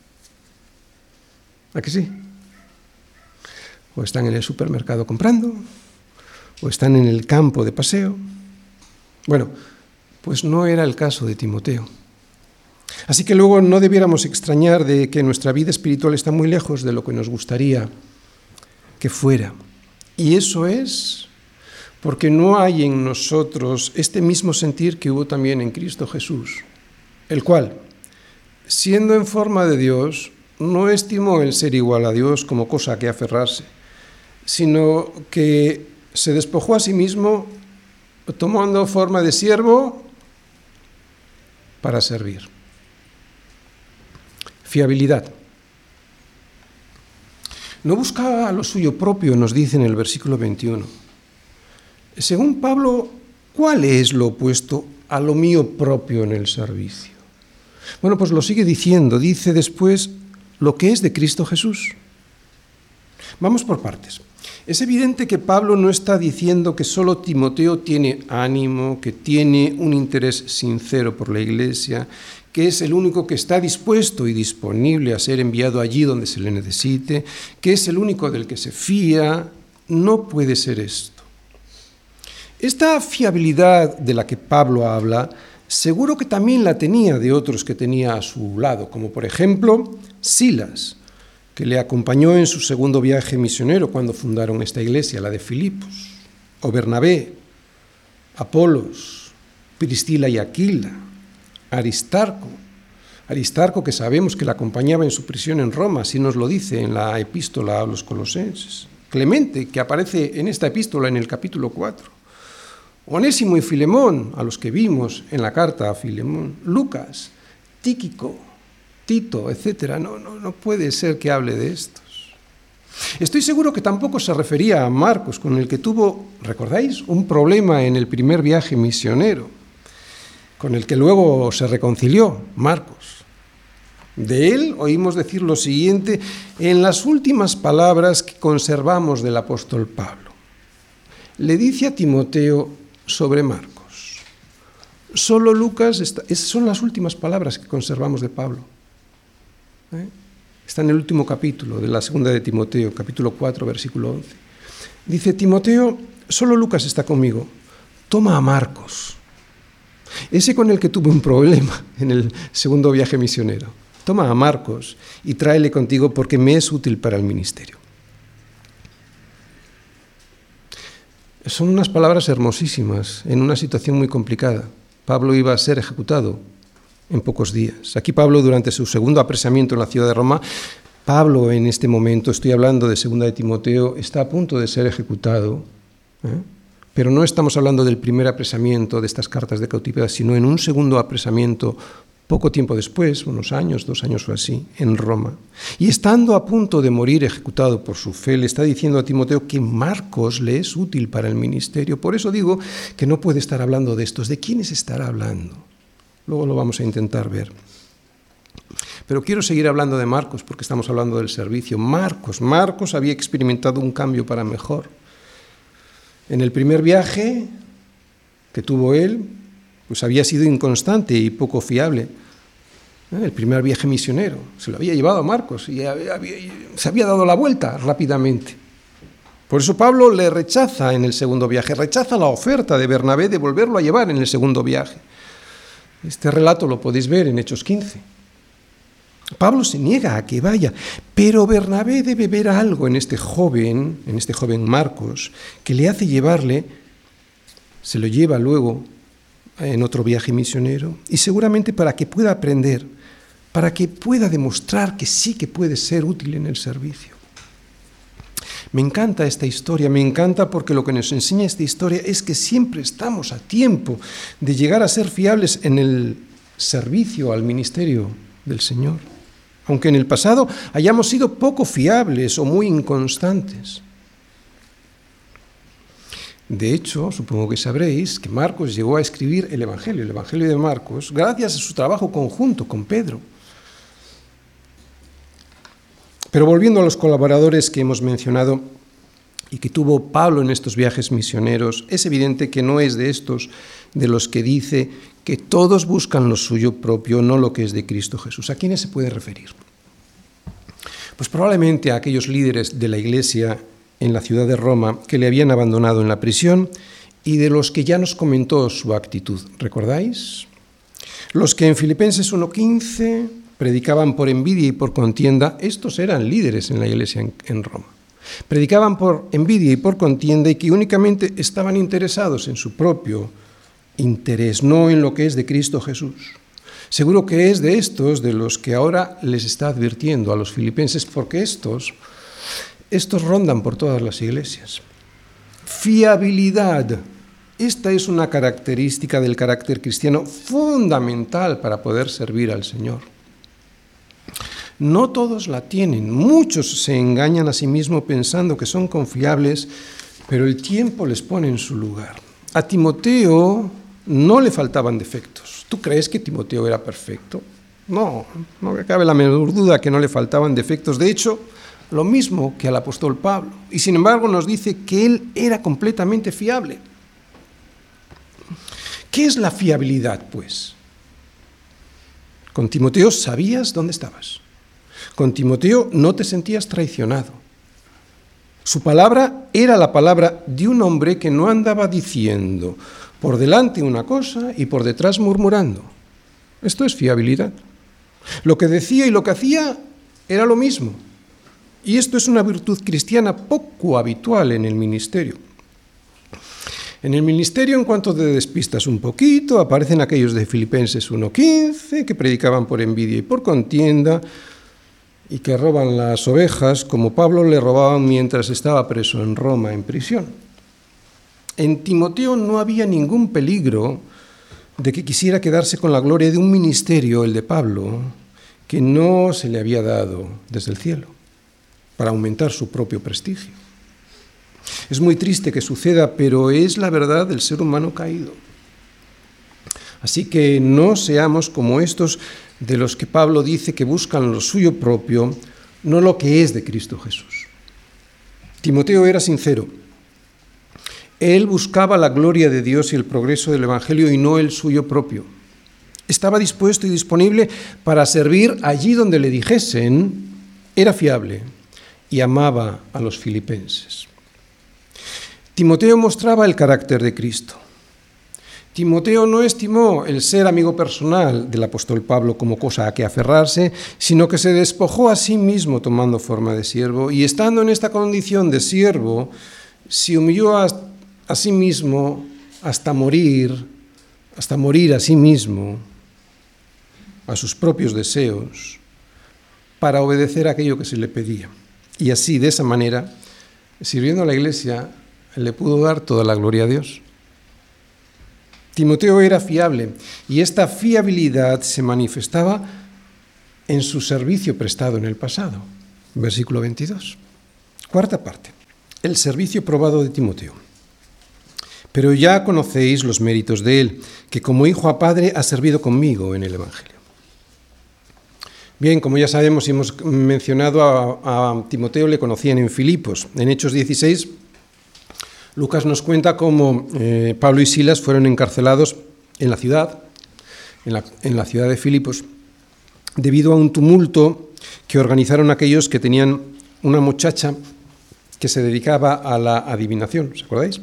¿A sí? O están en el supermercado comprando, o están en el campo de paseo. Bueno, pues no era el caso de Timoteo. Así que luego no debiéramos extrañar de que nuestra vida espiritual está muy lejos de lo que nos gustaría que fuera. Y eso es porque no hay en nosotros este mismo sentir que hubo también en Cristo Jesús, el cual, siendo en forma de Dios, no estimó el ser igual a Dios como cosa a que aferrarse, sino que se despojó a sí mismo tomando forma de siervo para servir. Fiabilidad. No buscaba lo suyo propio, nos dice en el versículo 21. Según Pablo, ¿cuál es lo opuesto a lo mío propio en el servicio? Bueno, pues lo sigue diciendo, dice después lo que es de Cristo Jesús. Vamos por partes. Es evidente que Pablo no está diciendo que solo Timoteo tiene ánimo, que tiene un interés sincero por la iglesia, que es el único que está dispuesto y disponible a ser enviado allí donde se le necesite, que es el único del que se fía. No puede ser esto. Esta fiabilidad de la que Pablo habla, seguro que también la tenía de otros que tenía a su lado, como por ejemplo Silas, que le acompañó en su segundo viaje misionero cuando fundaron esta iglesia, la de Filipos, o Bernabé, Apolos, Priscila y Aquila, Aristarco, Aristarco que sabemos que la acompañaba en su prisión en Roma, así nos lo dice en la epístola a los colosenses, Clemente, que aparece en esta epístola en el capítulo 4, Onésimo y Filemón, a los que vimos en la carta a Filemón, Lucas, Tíquico, Tito, etc. No, puede ser que hable de estos. Estoy seguro que tampoco se refería a Marcos, con el que tuvo, ¿recordáis?, un problema en el primer viaje misionero, con el que luego se reconcilió Marcos. De él oímos decir lo siguiente en las últimas palabras que conservamos del apóstol Pablo. Le dice a Timoteo sobre Marcos. Solo Lucas, esas son las últimas palabras que conservamos de Pablo. ¿Eh? Está en el último capítulo de la segunda de Timoteo, capítulo 4, versículo 11. Dice, Timoteo, solo Lucas está conmigo. Toma a Marcos, ese con el que tuve un problema en el segundo viaje misionero. Toma a Marcos y tráele contigo porque me es útil para el ministerio. Son unas palabras hermosísimas en una situación muy complicada. Pablo iba a ser ejecutado en pocos días. Aquí Pablo, durante su segundo apresamiento en la ciudad de Roma, Pablo en este momento, estoy hablando de segunda de Timoteo, está a punto de ser ejecutado. ¿eh? Pero no estamos hablando del primer apresamiento de estas cartas de cautividad, sino en un segundo apresamiento poco tiempo después, unos años, dos años o así, en Roma. Y estando a punto de morir ejecutado por su fe, le está diciendo a Timoteo que Marcos le es útil para el ministerio. Por eso digo que no puede estar hablando de estos. ¿De quiénes estará hablando? Luego lo vamos a intentar ver. Pero quiero seguir hablando de Marcos porque estamos hablando del servicio. Marcos, Marcos había experimentado un cambio para mejor. En el primer viaje que tuvo él, pues había sido inconstante y poco fiable. ¿Eh? El primer viaje misionero se lo había llevado a Marcos y se había dado la vuelta rápidamente. Por eso Pablo le rechaza en el segundo viaje, rechaza la oferta de Bernabé de volverlo a llevar en el segundo viaje. Este relato lo podéis ver en Hechos 15. Pablo se niega a que vaya, pero Bernabé debe ver algo en este joven, en este joven Marcos, que le hace llevarle, se lo lleva luego en otro viaje misionero, y seguramente para que pueda aprender, para que pueda demostrar que sí que puede ser útil en el servicio. Me encanta esta historia, me encanta porque lo que nos enseña esta historia es que siempre estamos a tiempo de llegar a ser fiables en el servicio al ministerio del Señor, aunque en el pasado hayamos sido poco fiables o muy inconstantes. De hecho, supongo que sabréis que Marcos llegó a escribir el Evangelio, el Evangelio de Marcos, gracias a su trabajo conjunto con Pedro. Pero volviendo a los colaboradores que hemos mencionado y que tuvo Pablo en estos viajes misioneros, es evidente que no es de estos de los que dice que todos buscan lo suyo propio, no lo que es de Cristo Jesús. ¿A quiénes se puede referir? Pues probablemente a aquellos líderes de la iglesia en la ciudad de Roma que le habían abandonado en la prisión y de los que ya nos comentó su actitud. ¿Recordáis? Los que en Filipenses 1.15 predicaban por envidia y por contienda, estos eran líderes en la iglesia en, Roma. Predicaban por envidia y por contienda y que únicamente estaban interesados en su propio interés, no en lo que es de Cristo Jesús. Seguro que es de estos de los que ahora les está advirtiendo a los filipenses, porque estos, estos rondan por todas las iglesias. Fiabilidad. Esta es una característica del carácter cristiano fundamental para poder servir al Señor. No todos la tienen, muchos se engañan a sí mismos pensando que son confiables, pero el tiempo les pone en su lugar. A Timoteo no le faltaban defectos. ¿Tú crees que Timoteo era perfecto? No, no cabe la menor duda que no le faltaban defectos. De hecho, lo mismo que al apóstol Pablo. Y sin embargo nos dice que él era completamente fiable. ¿Qué es la fiabilidad, pues? Con Timoteo sabías dónde estabas. Con Timoteo no te sentías traicionado. Su palabra era la palabra de un hombre que no andaba diciendo, por delante una cosa y por detrás murmurando. Esto es fiabilidad. Lo que decía y lo que hacía era lo mismo. Y esto es una virtud cristiana poco habitual en el ministerio. En el ministerio, en cuanto te despistas un poquito, aparecen aquellos de Filipenses 1.15 que predicaban por envidia y por contienda y que roban las ovejas como Pablo le robaban mientras estaba preso en Roma en prisión. En Timoteo no había ningún peligro de que quisiera quedarse con la gloria de un ministerio, el de Pablo, que no se le había dado desde el cielo, para aumentar su propio prestigio. Es muy triste que suceda, pero es la verdad del ser humano caído. Así que no seamos como estos de los que Pablo dice que buscan lo suyo propio, no lo que es de Cristo Jesús. Timoteo era sincero él buscaba la gloria de Dios y el progreso del Evangelio y no el suyo propio. Estaba dispuesto y disponible para servir allí donde le dijesen, era fiable y amaba a los filipenses. Timoteo mostraba el carácter de Cristo. Timoteo no estimó el ser amigo personal del apóstol Pablo como cosa a que aferrarse, sino que se despojó a sí mismo tomando forma de siervo y estando en esta condición de siervo, se humilló a sí mismo hasta morir, hasta morir a sí mismo, a sus propios deseos, para obedecer aquello que se le pedía. Y así, de esa manera, sirviendo a la iglesia, le pudo dar toda la gloria a Dios. Timoteo era fiable y esta fiabilidad se manifestaba en su servicio prestado en el pasado. Versículo 22. Cuarta parte. El servicio probado de Timoteo. Pero ya conocéis los méritos de él, que como hijo a padre ha servido conmigo en el Evangelio. Bien, como ya sabemos y hemos mencionado a, Timoteo, le conocían en Filipos. En Hechos 16, Lucas nos cuenta cómo eh, Pablo y Silas fueron encarcelados en la ciudad, en la, en la ciudad de Filipos, debido a un tumulto que organizaron aquellos que tenían una muchacha que se dedicaba a la adivinación, ¿os acordáis?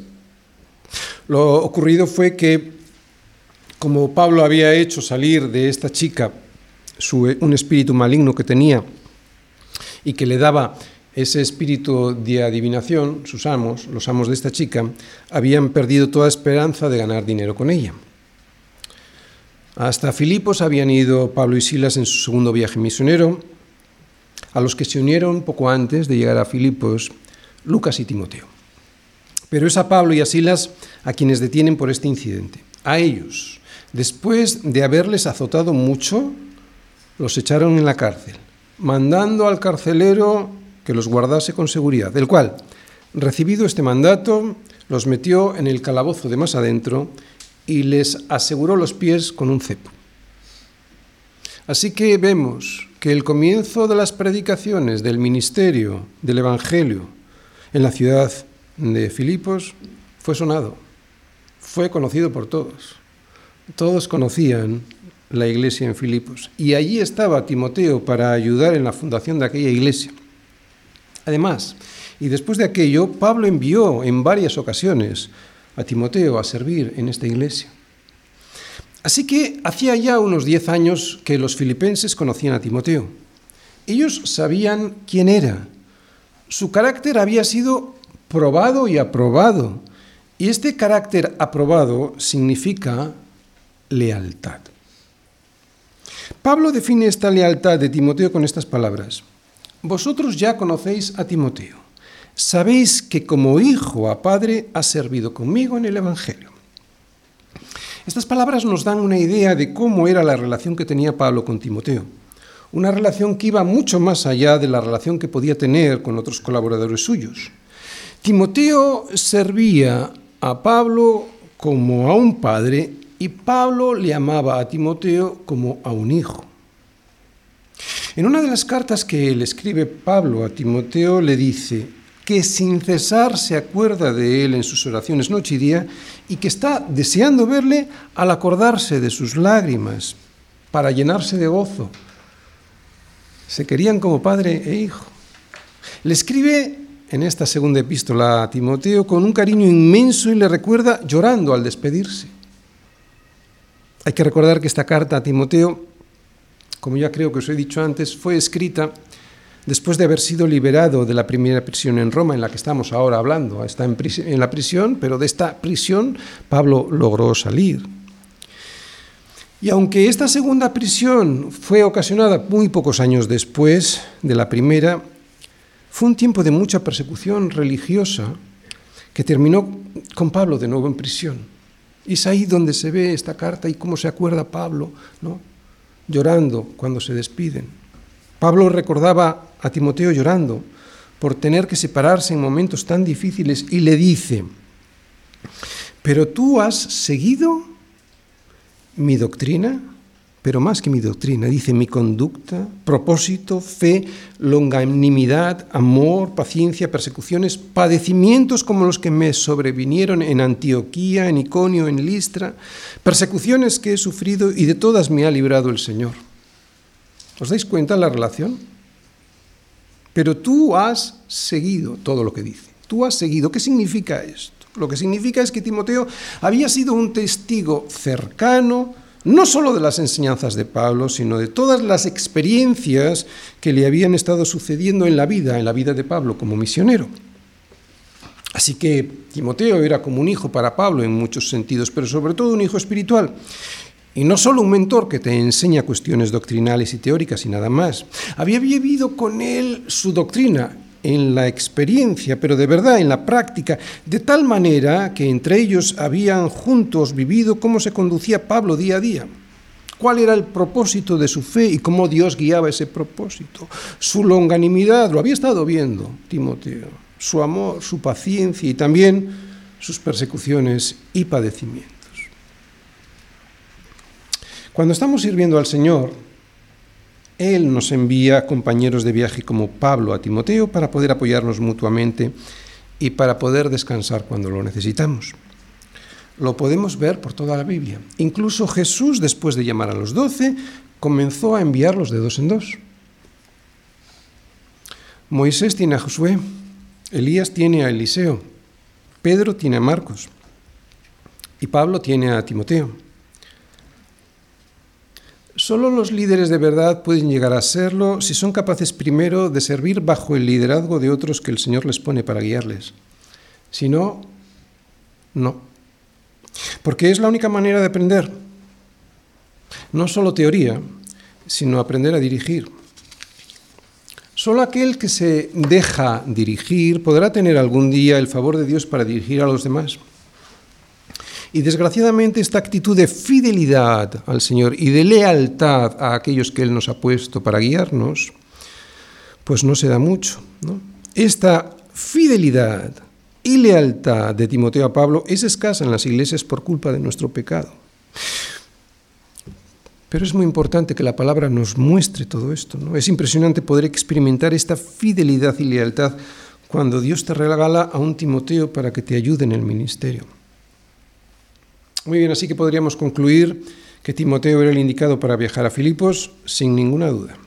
Lo ocurrido fue que, como Pablo había hecho salir de esta chica un espíritu maligno que tenía y que le daba ese espíritu de adivinación, sus amos, los amos de esta chica, habían perdido toda esperanza de ganar dinero con ella. Hasta Filipos habían ido Pablo y Silas en su segundo viaje misionero, a los que se unieron poco antes de llegar a Filipos Lucas y Timoteo. Pero es a Pablo y a Silas a quienes detienen por este incidente. A ellos, después de haberles azotado mucho, los echaron en la cárcel, mandando al carcelero que los guardase con seguridad, el cual, recibido este mandato, los metió en el calabozo de más adentro y les aseguró los pies con un cepo. Así que vemos que el comienzo de las predicaciones del ministerio del Evangelio en la ciudad de Filipos fue sonado, fue conocido por todos. Todos conocían la iglesia en Filipos y allí estaba Timoteo para ayudar en la fundación de aquella iglesia. Además, y después de aquello, Pablo envió en varias ocasiones a Timoteo a servir en esta iglesia. Así que hacía ya unos diez años que los filipenses conocían a Timoteo. Ellos sabían quién era. Su carácter había sido probado y aprobado. Y este carácter aprobado significa lealtad. Pablo define esta lealtad de Timoteo con estas palabras. Vosotros ya conocéis a Timoteo. Sabéis que como hijo a padre ha servido conmigo en el Evangelio. Estas palabras nos dan una idea de cómo era la relación que tenía Pablo con Timoteo. Una relación que iba mucho más allá de la relación que podía tener con otros colaboradores suyos. Timoteo servía a Pablo como a un padre y Pablo le amaba a Timoteo como a un hijo. En una de las cartas que le escribe Pablo a Timoteo le dice, que sin cesar se acuerda de él en sus oraciones noche y día y que está deseando verle al acordarse de sus lágrimas para llenarse de gozo. Se querían como padre e hijo. Le escribe en esta segunda epístola a Timoteo con un cariño inmenso y le recuerda llorando al despedirse. Hay que recordar que esta carta a Timoteo, como ya creo que os he dicho antes, fue escrita después de haber sido liberado de la primera prisión en Roma, en la que estamos ahora hablando. Está en, la prisión, pero de esta prisión Pablo logró salir. Y aunque esta segunda prisión fue ocasionada muy pocos años después de la primera, fue un tiempo de mucha persecución religiosa que terminó con Pablo de nuevo en prisión. Y es ahí donde se ve esta carta y cómo se acuerda Pablo, ¿no? Llorando cuando se despiden. Pablo recordaba a Timoteo llorando por tener que separarse en momentos tan difíciles y le dice, pero tú has seguido mi doctrina, pero más que mi doctrina, dice mi conducta, propósito, fe, longanimidad, amor, paciencia, persecuciones, padecimientos como los que me sobrevinieron en Antioquía, en Iconio, en Listra, persecuciones que he sufrido y de todas me ha librado el Señor. ¿Os dais cuenta la relación? Pero tú has seguido todo lo que dice. Tú has seguido. ¿Qué significa esto? Lo que significa es que Timoteo había sido un testigo cercano, no solo de las enseñanzas de Pablo, sino de todas las experiencias que le habían estado sucediendo en la vida, en la vida de Pablo como misionero. Así que Timoteo era como un hijo para Pablo en muchos sentidos, pero sobre todo un hijo espiritual. Y no solo un mentor que te enseña cuestiones doctrinales y teóricas y nada más. Había vivido con él su doctrina en la experiencia, pero de verdad en la práctica, de tal manera que entre ellos habían juntos vivido cómo se conducía Pablo día a día cuál era el propósito de su fe y cómo Dios guiaba ese propósito. Su longanimidad, lo había estado viendo Timoteo, su amor, su paciencia y también sus persecuciones y padecimientos. Cuando estamos sirviendo al Señor, Él nos envía compañeros de viaje como Pablo a Timoteo para poder apoyarnos mutuamente y para poder descansar cuando lo necesitamos. Lo podemos ver por toda la Biblia. Incluso Jesús, después de llamar a los doce, comenzó a enviarlos de dos en dos. Moisés tiene a Josué, Elías tiene a Eliseo, Pedro tiene a Marcos y Pablo tiene a Timoteo. Solo los líderes de verdad pueden llegar a serlo si son capaces primero de servir bajo el liderazgo de otros que el Señor les pone para guiarles. Si no, no. Porque es la única manera de aprender. No solo teoría, sino aprender a dirigir. Solo aquel que se deja dirigir podrá tener algún día el favor de Dios para dirigir a los demás. Y desgraciadamente esta actitud de fidelidad al Señor y de lealtad a aquellos que Él nos ha puesto para guiarnos, pues no se da mucho. Esta fidelidad y lealtad de Timoteo a Pablo es escasa en las iglesias por culpa de nuestro pecado. Pero es muy importante que la palabra nos muestre todo esto. ¿no? Es impresionante poder experimentar esta fidelidad y lealtad cuando Dios te regala a un Timoteo para que te ayude en el ministerio. Muy bien, así que podríamos concluir que Timoteo era el indicado para viajar a Filipos sin ninguna duda.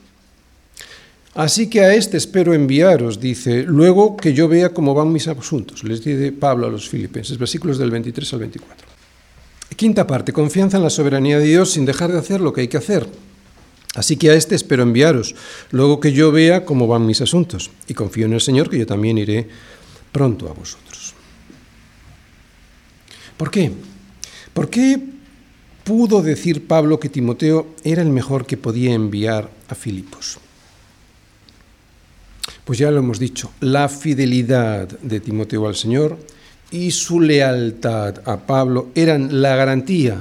Así que a este espero enviaros, dice, luego que yo vea cómo van mis asuntos, les dice Pablo a los filipenses, versículos del 23 al 24. Quinta parte, confianza en la soberanía de Dios sin dejar de hacer lo que hay que hacer. Así que a este espero enviaros, luego que yo vea cómo van mis asuntos, y confío en el Señor que yo también iré pronto a vosotros. ¿Por qué? ¿Por qué pudo decir Pablo que Timoteo era el mejor que podía enviar a Filipos? Pues ya lo hemos dicho, la fidelidad de Timoteo al Señor y su lealtad a Pablo eran la garantía,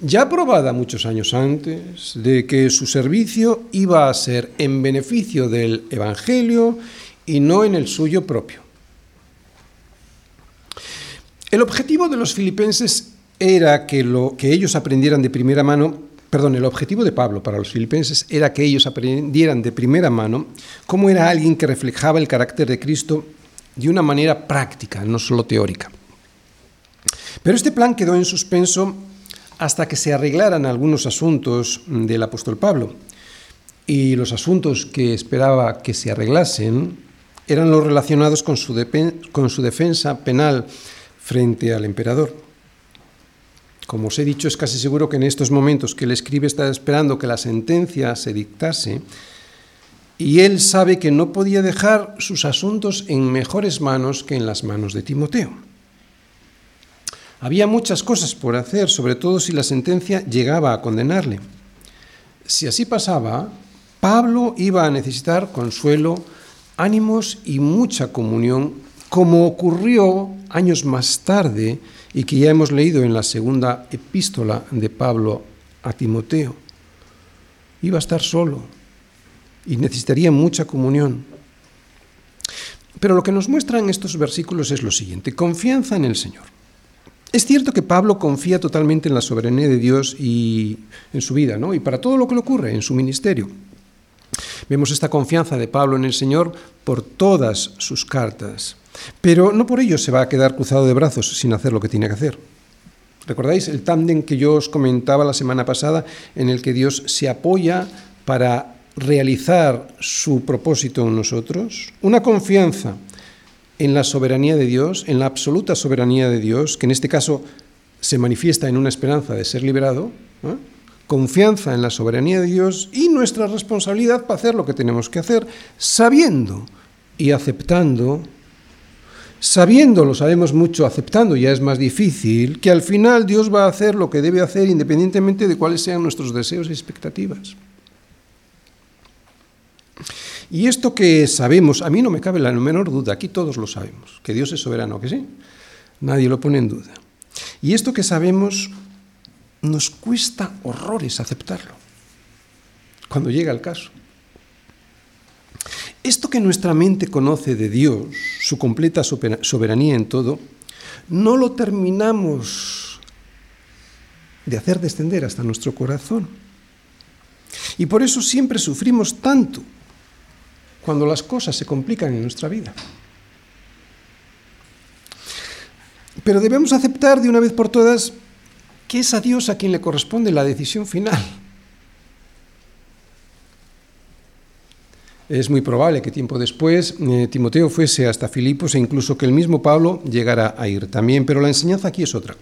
ya probada muchos años antes, de que su servicio iba a ser en beneficio del Evangelio y no en el suyo propio. El objetivo de los filipenses era que, lo, que ellos aprendieran de primera mano perdón, el objetivo de Pablo para los filipenses era que ellos aprendieran de primera mano cómo era alguien que reflejaba el carácter de Cristo de una manera práctica, no solo teórica. Pero este plan quedó en suspenso hasta que se arreglaran algunos asuntos del apóstol Pablo. Y los asuntos que esperaba que se arreglasen eran los relacionados con su, con su defensa penal frente al emperador. Como os he dicho, es casi seguro que en estos momentos que él escribe está esperando que la sentencia se dictase y él sabe que no podía dejar sus asuntos en mejores manos que en las manos de Timoteo. Había muchas cosas por hacer, sobre todo si la sentencia llegaba a condenarle. Si así pasaba, Pablo iba a necesitar consuelo, ánimos y mucha comunión, como ocurrió años más tarde y que ya hemos leído en la segunda epístola de Pablo a Timoteo. Iba a estar solo y necesitaría mucha comunión. Pero lo que nos muestran estos versículos es lo siguiente, confianza en el Señor. Es cierto que Pablo confía totalmente en la soberanía de Dios y en su vida, ¿no? Y para todo lo que le ocurre en su ministerio. Vemos esta confianza de Pablo en el Señor por todas sus cartas. Pero no por ello se va a quedar cruzado de brazos sin hacer lo que tiene que hacer. ¿Recordáis el tándem que yo os comentaba la semana pasada en el que Dios se apoya para realizar su propósito en nosotros? Una confianza en la soberanía de Dios, en la absoluta soberanía de Dios, que en este caso se manifiesta en una esperanza de ser liberado, confianza en la soberanía de Dios y nuestra responsabilidad para hacer lo que tenemos que hacer, sabiendo y aceptando sabiendo, lo sabemos mucho, aceptando ya es más difícil, que al final Dios va a hacer lo que debe hacer independientemente de cuáles sean nuestros deseos y expectativas. Y esto que sabemos, a mí no me cabe la menor duda, aquí todos lo sabemos, que Dios es soberano, que sí, nadie lo pone en duda. Y esto que sabemos nos cuesta horrores aceptarlo, cuando llega el caso. Esto que nuestra mente conoce de Dios, su completa soberanía en todo, no lo terminamos de hacer descender hasta nuestro corazón. Y por eso siempre sufrimos tanto cuando las cosas se complican en nuestra vida. Pero debemos aceptar de una vez por todas que es a Dios a quien le corresponde la decisión final. Es muy probable que tiempo después eh, Timoteo fuese hasta Filipos e incluso que el mismo Pablo llegara a ir también, pero la enseñanza aquí es otra.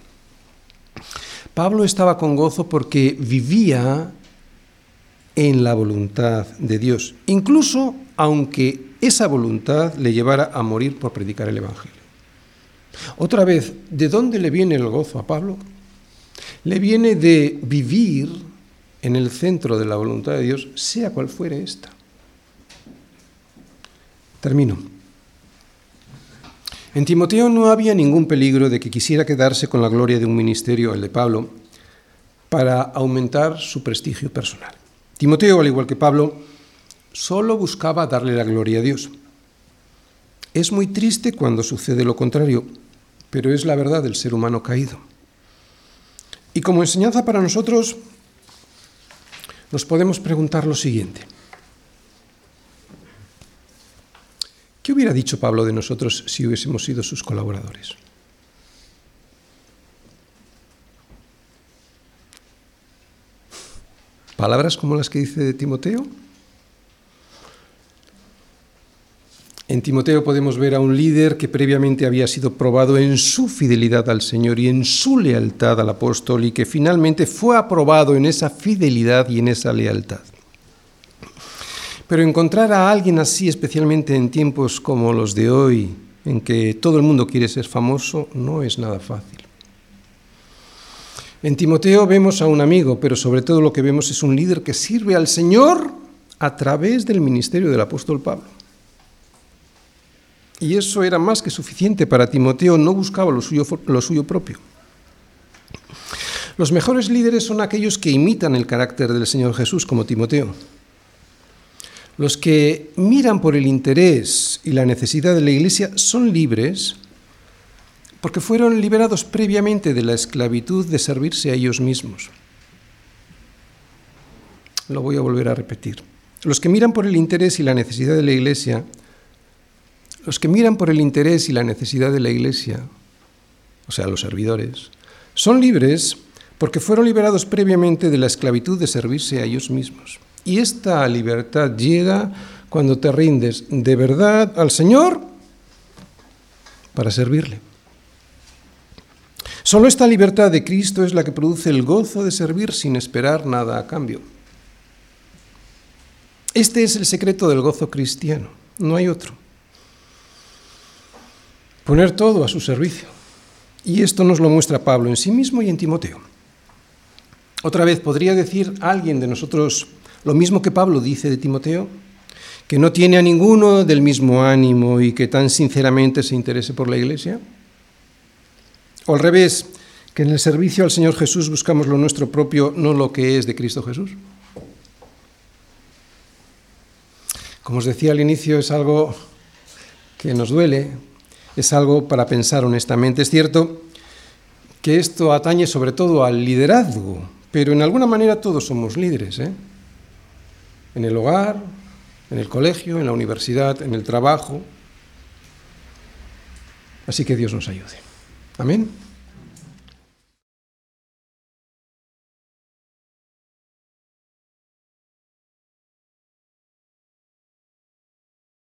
Pablo estaba con gozo porque vivía en la voluntad de Dios, incluso aunque esa voluntad le llevara a morir por predicar el Evangelio. Otra vez, ¿de dónde le viene el gozo a Pablo? Le viene de vivir en el centro de la voluntad de Dios, sea cual fuere esta. Termino. En Timoteo no había ningún peligro de que quisiera quedarse con la gloria de un ministerio, el de Pablo, para aumentar su prestigio personal. Timoteo, al igual que Pablo, solo buscaba darle la gloria a Dios. Es muy triste cuando sucede lo contrario, pero es la verdad del ser humano caído. Y como enseñanza para nosotros, nos podemos preguntar lo siguiente. ¿Qué hubiera dicho Pablo de nosotros si hubiésemos sido sus colaboradores? ¿Palabras como las que dice de Timoteo? En Timoteo podemos ver a un líder que previamente había sido probado en su fidelidad al Señor y en su lealtad al apóstol y que finalmente fue aprobado en esa fidelidad y en esa lealtad. Pero encontrar a alguien así, especialmente en tiempos como los de hoy, en que todo el mundo quiere ser famoso, no es nada fácil. En Timoteo vemos a un amigo, pero sobre todo lo que vemos es un líder que sirve al Señor a través del ministerio del apóstol Pablo. Y eso era más que suficiente para Timoteo, no buscaba lo suyo, lo suyo propio. Los mejores líderes son aquellos que imitan el carácter del Señor Jesús, como Timoteo. Los que miran por el interés y la necesidad de la Iglesia son libres porque fueron liberados previamente de la esclavitud de servirse a ellos mismos. Lo voy a volver a repetir. Los que miran por el interés y la necesidad de la Iglesia, los que miran por el interés y la necesidad de la Iglesia, o sea, los servidores, son libres porque fueron liberados previamente de la esclavitud de servirse a ellos mismos. Y esta libertad llega cuando te rindes de verdad al Señor para servirle. Solo esta libertad de Cristo es la que produce el gozo de servir sin esperar nada a cambio. Este es el secreto del gozo cristiano, no hay otro. Poner todo a su servicio. Y esto nos lo muestra Pablo en sí mismo y en Timoteo. Otra vez, ¿podría decir alguien de nosotros lo mismo que Pablo dice de Timoteo, que no tiene a ninguno del mismo ánimo y que tan sinceramente se interese por la iglesia. O al revés, que en el servicio al Señor Jesús buscamos lo nuestro propio, no lo que es de Cristo Jesús. Como os decía al inicio, es algo que nos duele, es algo para pensar honestamente. Es cierto que esto atañe sobre todo al liderazgo, pero en alguna manera todos somos líderes. ¿eh? En el hogar, en el colegio, en la universidad, en el trabajo. Así que Dios nos ayude. Amén.